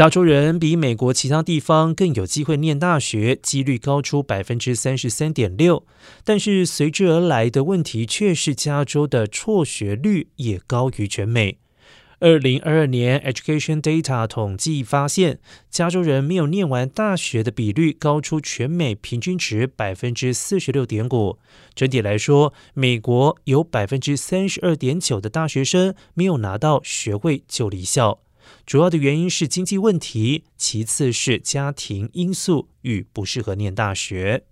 加州人比美国其他地方更有机会念大学，几率高出百分之三十三点六。但是随之而来的问题却是，加州的辍学率也高于全美。二零二二年 Education Data 统计发现，加州人没有念完大学的比率高出全美平均值百分之四十六点五。整体来说，美国有百分之三十二点九的大学生没有拿到学位就离校。主要的原因是经济问题，其次是家庭因素与不适合念大学。